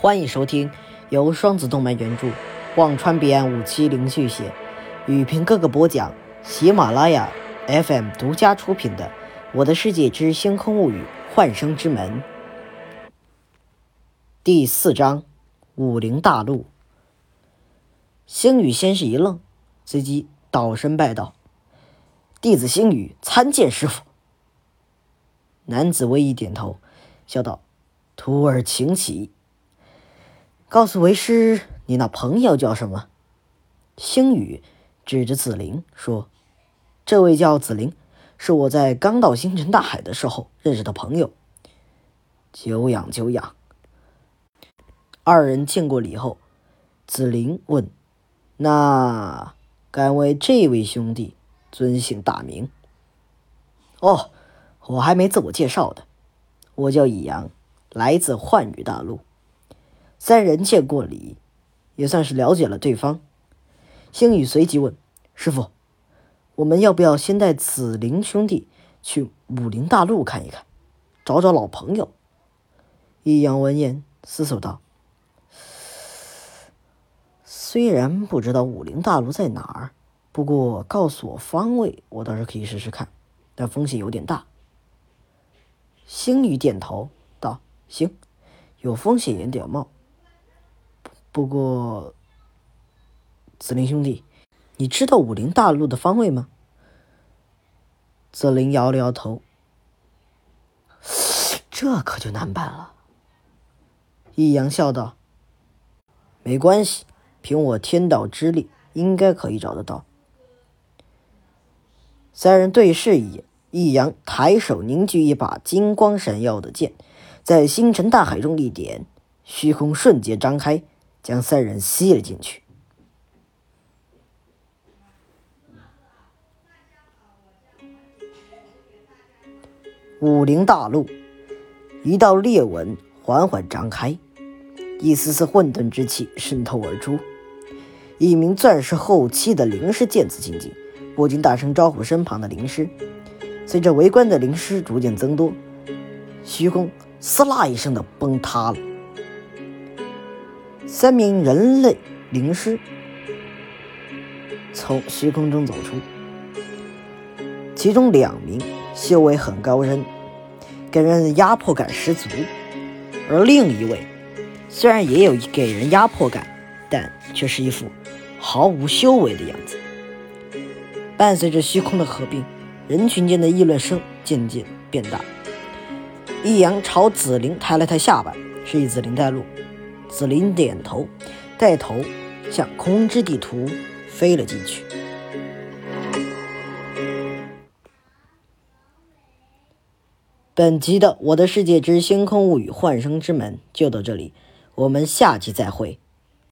欢迎收听由双子动漫原著、忘川彼岸五七零续写、雨萍哥哥播讲、喜马拉雅 FM 独家出品的《我的世界之星空物语：幻生之门》第四章《武林大陆》。星宇先是一愣，随即倒身拜道：“弟子星宇参见师傅。”男子微一点头，笑道：“徒儿请起。”告诉为师，你那朋友叫什么？星宇指着紫菱说：“这位叫紫菱，是我在刚到星辰大海的时候认识的朋友。”久仰久仰。二人见过礼后，紫菱问：“那敢为这位兄弟尊姓大名？”哦，我还没自我介绍的，我叫以阳，来自幻宇大陆。三人见过礼，也算是了解了对方。星宇随即问：“师傅，我们要不要先带紫菱兄弟去武林大陆看一看，找找老朋友？”易阳闻言思索道：“虽然不知道武林大陆在哪儿，不过告诉我方位，我倒是可以试试看，但风险有点大。”星宇点头道：“行，有风险也得冒。”不过，紫林兄弟，你知道武林大陆的方位吗？紫林摇了摇头，这可就难办了。易阳笑道：“没关系，凭我天道之力，应该可以找得到。”三人对视一眼，易阳抬手凝聚一把金光闪耀的剑，在星辰大海中一点，虚空瞬间张开。将三人吸了进去。武林大陆，一道裂纹缓缓张开，一丝丝混沌之气渗透而出。一名钻石后期的灵师见此情景，不禁大声招呼身旁的灵师。随着围观的灵师逐渐增多，虚空“撕啦”一声的崩塌了。三名人类灵师从虚空中走出，其中两名修为很高深，给人压迫感十足；而另一位虽然也有给人压迫感，但却是一副毫无修为的样子。伴随着虚空的合并，人群间的议论声渐渐变大。易阳朝紫菱抬了抬下巴，示意紫菱带路。紫菱点头，带头向空之地图飞了进去。本集的《我的世界之星空物语：幻生之门》就到这里，我们下集再会。